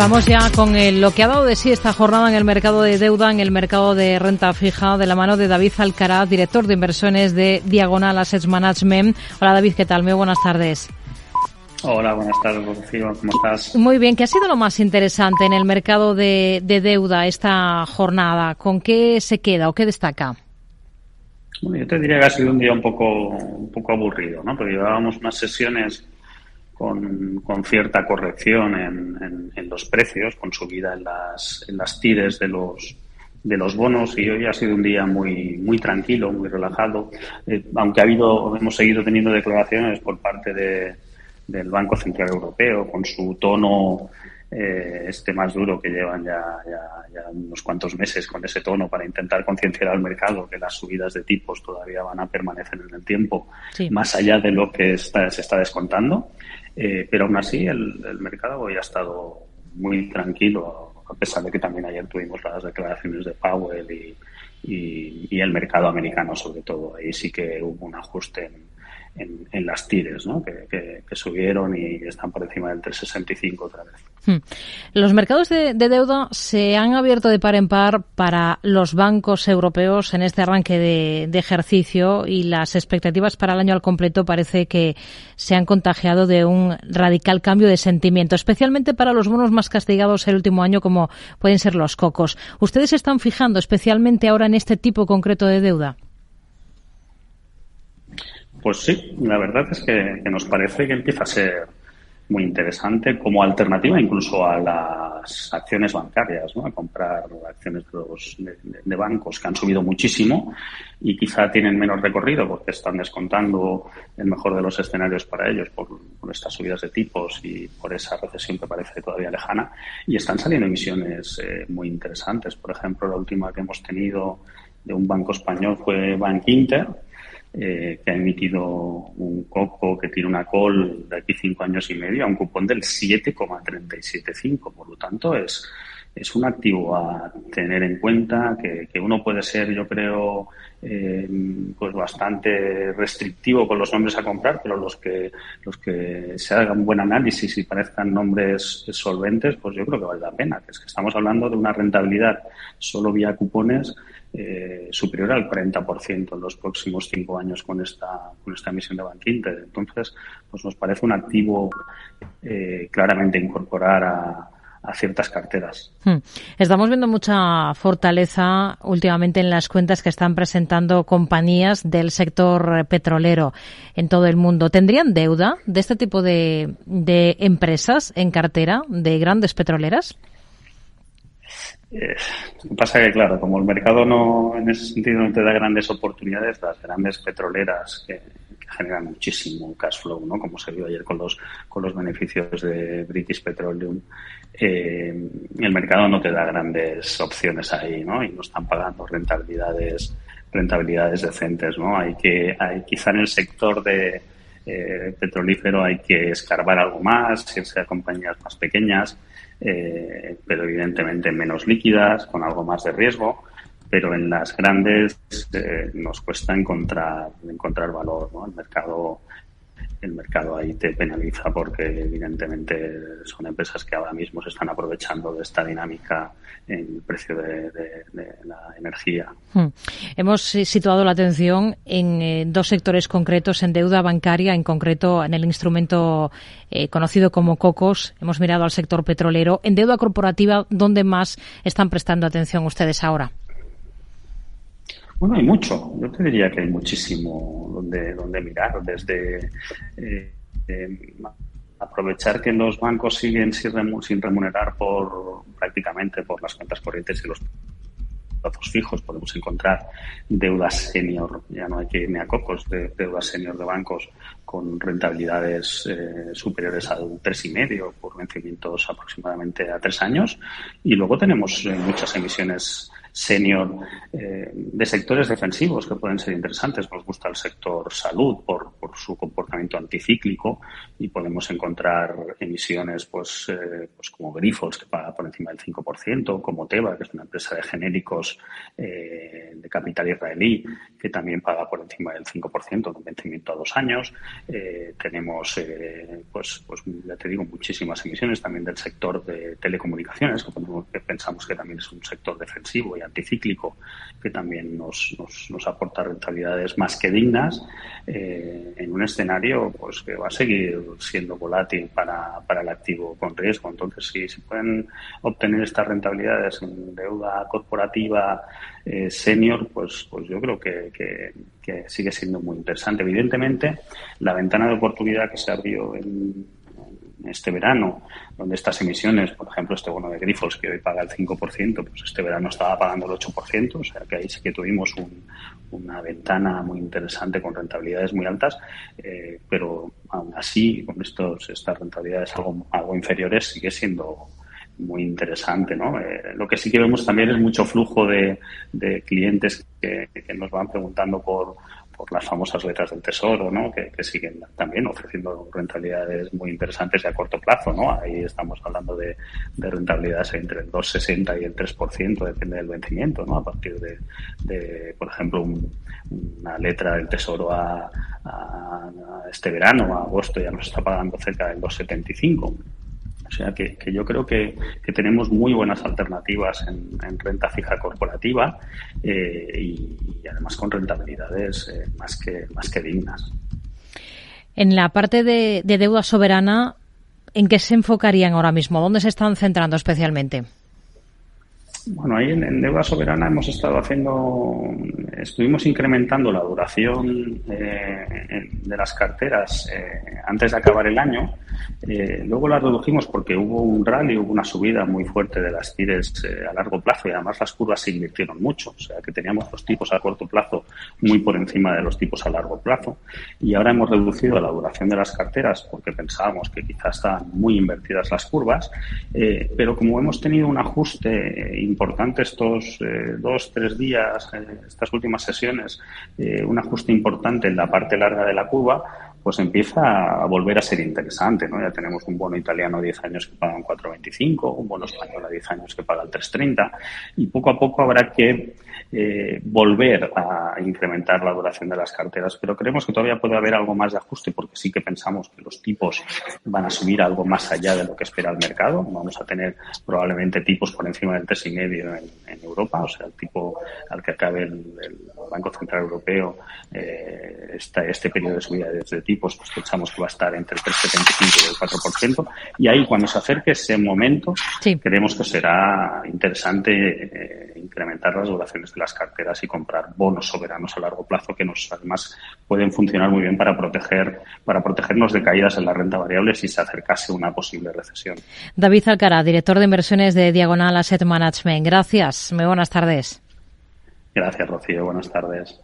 Vamos ya con lo que ha dado de sí esta jornada en el mercado de deuda, en el mercado de renta fija, de la mano de David Alcaraz, director de inversiones de Diagonal Assets Management. Hola David, ¿qué tal? Muy buenas tardes. Hola, buenas tardes, Rocío. ¿Cómo estás? Muy bien. ¿Qué ha sido lo más interesante en el mercado de, deuda esta jornada? ¿Con qué se queda o qué destaca? Bueno, yo te diría que ha sido un día un poco, un poco aburrido, ¿no? Porque llevábamos unas sesiones con, con cierta corrección en, en, los precios, con subida en las, en las tires de los, de los bonos. Y hoy ha sido un día muy muy tranquilo, muy relajado, eh, aunque ha habido hemos seguido teniendo declaraciones por parte de, del Banco Central Europeo con su tono eh, este más duro que llevan ya, ya, unos cuantos meses con ese tono para intentar concienciar al mercado que las subidas de tipos todavía van a permanecer en el tiempo, más allá de lo que está, se está descontando. Eh, pero aún así el, el, mercado hoy ha estado muy tranquilo, a pesar de que también ayer tuvimos las declaraciones de Powell y, y, el mercado americano sobre todo. Ahí sí que hubo un ajuste en, en, las tires, ¿no? que, subieron y están por encima del 365 otra vez. Hmm. Los mercados de, deuda se han abierto de par en par para los bancos europeos en este arranque de, ejercicio y las expectativas para el año al completo parece que se han contagiado de un radical cambio de sentimiento, especialmente para los bonos más castigados el último año como pueden ser los cocos. ¿Ustedes se están fijando especialmente ahora en este tipo concreto de deuda? Pues sí, la verdad es que nos parece que empieza a ser muy interesante como alternativa incluso a las acciones bancarias, ¿no? a comprar acciones de, los, de, bancos que han subido muchísimo y quizá tienen menos recorrido porque están descontando el mejor de los escenarios para ellos por, estas subidas de tipos y por esa recesión que parece todavía lejana y están saliendo emisiones eh, muy interesantes. Por ejemplo, la última que hemos tenido de un banco español fue Bank Inter, eh, que ha emitido un coco que tiene una call de aquí cinco años y medio a un cupón del 7,375. Por lo tanto, es, es un activo a tener en cuenta que, que uno puede ser, yo creo, eh, pues bastante restrictivo con los nombres a comprar, pero los que los que se hagan buen análisis y parezcan nombres solventes, pues yo creo que vale la pena. Es que estamos hablando de una rentabilidad solo vía cupones eh, superior al 40% en los próximos cinco años con esta, con esta emisión de Bank Entonces, pues nos parece un activo eh, claramente incorporar a, a ciertas carteras. Hmm. Estamos viendo mucha fortaleza últimamente en las cuentas que están presentando compañías del sector petrolero en todo el mundo. ¿Tendrían deuda de este tipo de, de empresas en cartera de grandes petroleras? Eh, pasa que, claro, como el mercado no, en ese sentido, no te da grandes oportunidades, las grandes petroleras que, generan muchísimo cash flow, ¿no? Como se vio ayer con los, con los beneficios de British Petroleum, eh, el mercado no te da grandes opciones ahí, ¿no? Y no están pagando rentabilidades, rentabilidades decentes, ¿no? Hay que, hay, quizá en el sector de, eh, petrolífero hay que escarbar algo más, irse a compañías más pequeñas, eh, pero evidentemente menos líquidas, con algo más de riesgo. Pero en las grandes eh, nos cuesta encontrar, encontrar valor. ¿no? El mercado el mercado ahí te penaliza porque evidentemente son empresas que ahora mismo se están aprovechando de esta dinámica en el precio de, la energía. Hmm. Hemos situado la atención en eh, dos sectores concretos, en deuda bancaria, en concreto en el instrumento eh, conocido como COCOS. Hemos mirado al sector petrolero. En deuda corporativa, ¿dónde más están prestando atención ustedes ahora? Bueno, hay mucho. Yo te diría que hay muchísimo donde, donde mirar. Desde eh, eh, aprovechar que los bancos siguen sin remunerar por prácticamente por las cuentas corrientes y los plazos fijos. Podemos encontrar deudas senior, ya no hay que ir ni a cocos, de deudas senior de bancos con rentabilidades eh, superiores al tres y medio por vencimientos aproximadamente a tres años. Y luego tenemos muchas emisiones senior eh, de sectores defensivos que pueden ser interesantes. Nos gusta el sector salud por, su comportamiento anticíclico y podemos encontrar emisiones pues, eh, pues como Grifols que paga por encima del 5%, como Teva, que es una empresa de genéricos eh, de capital israelí, que también paga por encima del 5% de vencimiento a dos años. Eh, tenemos, eh, pues, pues, ya te digo, muchísimas emisiones también del sector de telecomunicaciones, que, pensamos que también es un sector defensivo y anticíclico, que también nos, nos, nos aporta rentabilidades más que dignas, eh, en un escenario pues que va a seguir siendo volátil para, para el activo con riesgo. Entonces, si se pueden obtener estas rentabilidades en deuda corporativa eh, senior, pues, pues yo creo que, que, sigue siendo muy interesante. Evidentemente, la ventana de oportunidad que se abrió en, este verano, donde estas emisiones, por ejemplo, este bono de Grifos que hoy paga el 5%, pues este verano estaba pagando el 8%, o sea que ahí sí que tuvimos una ventana muy interesante con rentabilidades muy altas, eh, pero aún así, con estos, estas rentabilidades algo, algo inferiores, sigue siendo muy interesante, ¿no? Eh, lo que sí que vemos también es mucho flujo de, clientes que, nos van preguntando por, por las famosas letras del tesoro, ¿no? Que, siguen también ofreciendo rentabilidades muy interesantes y a corto plazo, ¿no? Ahí estamos hablando de, rentabilidades entre el 2,60 y el 3%, depende del vencimiento, ¿no? A partir de, por ejemplo, una letra del tesoro a, a, este verano, a agosto, ya nos está pagando cerca del 2,75 o sea que, yo creo que, tenemos muy buenas alternativas en, renta fija corporativa eh, y, además con rentabilidades eh, más, que, más que dignas. En la parte de, de deuda soberana, ¿en qué se enfocarían ahora mismo? ¿Dónde se están centrando especialmente? Bueno, ahí en, deuda soberana hemos estado haciendo, estuvimos incrementando la duración eh, de las carteras eh, antes de acabar el año. Eh, luego la redujimos porque hubo un rally, hubo una subida muy fuerte de las tires a largo plazo y además las curvas se invirtieron mucho. O sea que teníamos los tipos a corto plazo muy por encima de los tipos a largo plazo. Y ahora hemos reducido la duración de las carteras porque pensábamos que quizás están muy invertidas las curvas. pero como hemos tenido un ajuste estos eh, dos, tres días, eh, estas últimas sesiones, eh, un ajuste importante en la parte larga de la curva, pues empieza a volver a ser interesante, ¿no? Ya tenemos un bono italiano a 10 años que paga un 4,25, un bono español a 10 años que paga el 3,30 y poco a poco habrá que eh, volver a incrementar la duración de las carteras, pero creemos que todavía puede haber algo más de ajuste porque sí que pensamos que los tipos van a subir algo más allá de lo que espera el mercado. Vamos a tener probablemente tipos por encima del 3,5 en, en Europa, o sea, el tipo al que acabe el, Banco Central Europeo eh, este periodo de subida de, tipos, pues pensamos que va a estar entre el 3,75 y el 4%. Y ahí, cuando se acerque ese momento, creemos que será interesante eh, incrementar las duraciones de las carteras y comprar bonos soberanos a largo plazo que nos además pueden funcionar muy bien para proteger para protegernos de caídas en la renta variable si se acercase una posible recesión. David Alcara, director de inversiones de Diagonal Asset Management. Gracias. Muy buenas tardes. Gracias, Rocío. Buenas tardes.